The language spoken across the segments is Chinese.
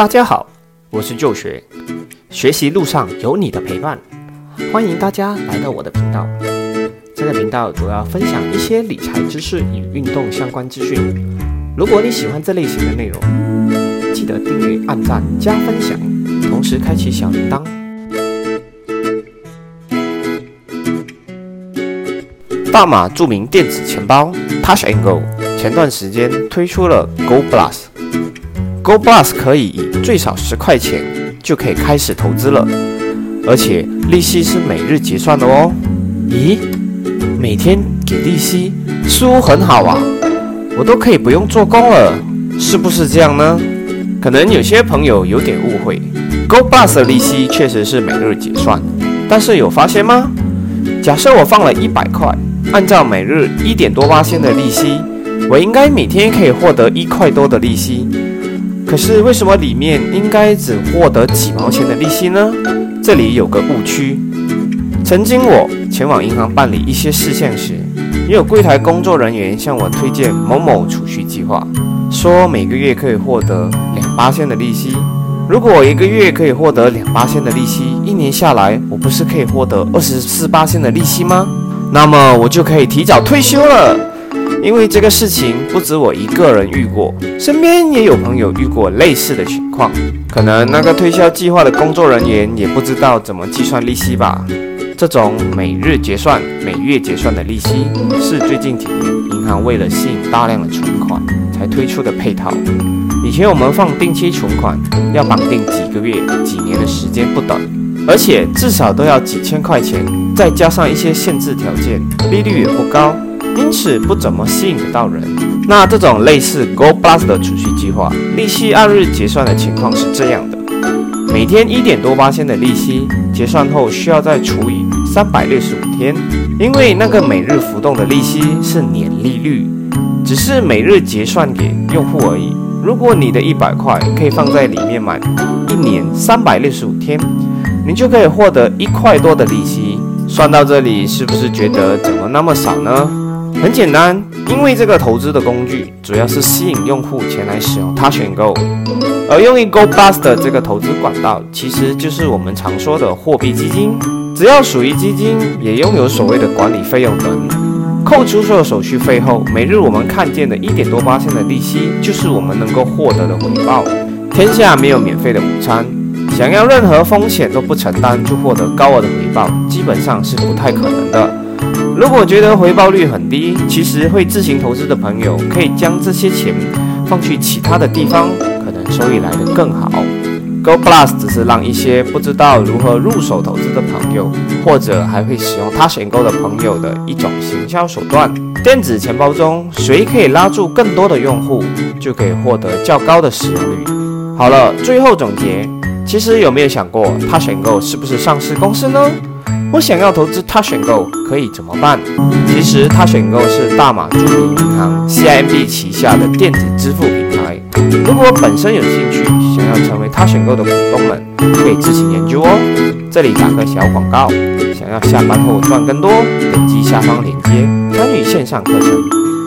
大家好，我是旧学，学习路上有你的陪伴，欢迎大家来到我的频道。这个频道主要分享一些理财知识与运动相关资讯。如果你喜欢这类型的内容，记得订阅、按赞、加分享，同时开启小铃铛。大马著名电子钱包 Touch and Go 前段时间推出了 Go Plus。Go Plus 可以以最少十块钱就可以开始投资了，而且利息是每日结算的哦。咦，每天给利息，似乎很好啊，我都可以不用做工了，是不是这样呢？可能有些朋友有点误会，Go Plus 的利息确实是每日结算，但是有发现吗？假设我放了一百块，按照每日一点多八千的利息，我应该每天可以获得一块多的利息。可是为什么里面应该只获得几毛钱的利息呢？这里有个误区。曾经我前往银行办理一些事项时，也有柜台工作人员向我推荐某某储蓄计划，说每个月可以获得两八千的利息。如果我一个月可以获得两八千的利息，一年下来我不是可以获得二十四八千的利息吗？那么我就可以提早退休了。因为这个事情不止我一个人遇过，身边也有朋友遇过类似的情况。可能那个推销计划的工作人员也不知道怎么计算利息吧。这种每日结算、每月结算的利息，是最近几年银行为了吸引大量的存款才推出的配套。以前我们放定期存款要绑定几个月、几年的时间不等，而且至少都要几千块钱，再加上一些限制条件，利率也不高。因此不怎么吸引得到人。那这种类似 Go Plus 的储蓄计划，利息按日结算的情况是这样的：每天一点多八千的利息，结算后需要再除以三百六十五天，因为那个每日浮动的利息是年利率，只是每日结算给用户而已。如果你的一百块可以放在里面满一年三百六十五天，你就可以获得一块多的利息。算到这里，是不是觉得怎么那么少呢？很简单，因为这个投资的工具主要是吸引用户前来使用它选购，而用于 Go Bust 的这个投资管道，其实就是我们常说的货币基金。只要属于基金，也拥有所谓的管理费用等，扣除所有手续费后，每日我们看见的一点多八千的利息，就是我们能够获得的回报。天下没有免费的午餐，想要任何风险都不承担就获得高额的回报，基本上是不太可能的。如果觉得回报率很低，其实会自行投资的朋友可以将这些钱放去其他的地方，可能收益来得更好。Go Plus 只是让一些不知道如何入手投资的朋友，或者还会使用它选购的朋友的一种行销手段。电子钱包中，谁可以拉住更多的用户，就可以获得较高的使用率。好了，最后总结，其实有没有想过，它选购是不是上市公司呢？我想要投资他选购可以怎么办？其实他选购是大马著名银行 CIMB 旗下的电子支付平台。如果本身有兴趣，想要成为他选购的股东们，可以自行研究哦。这里打个小广告，想要下班后赚更多，点击下方链接参与线上课程，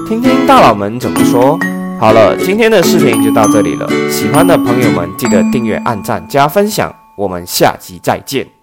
听听大佬们怎么说。好了，今天的视频就到这里了。喜欢的朋友们记得订阅、按赞、加分享。我们下集再见。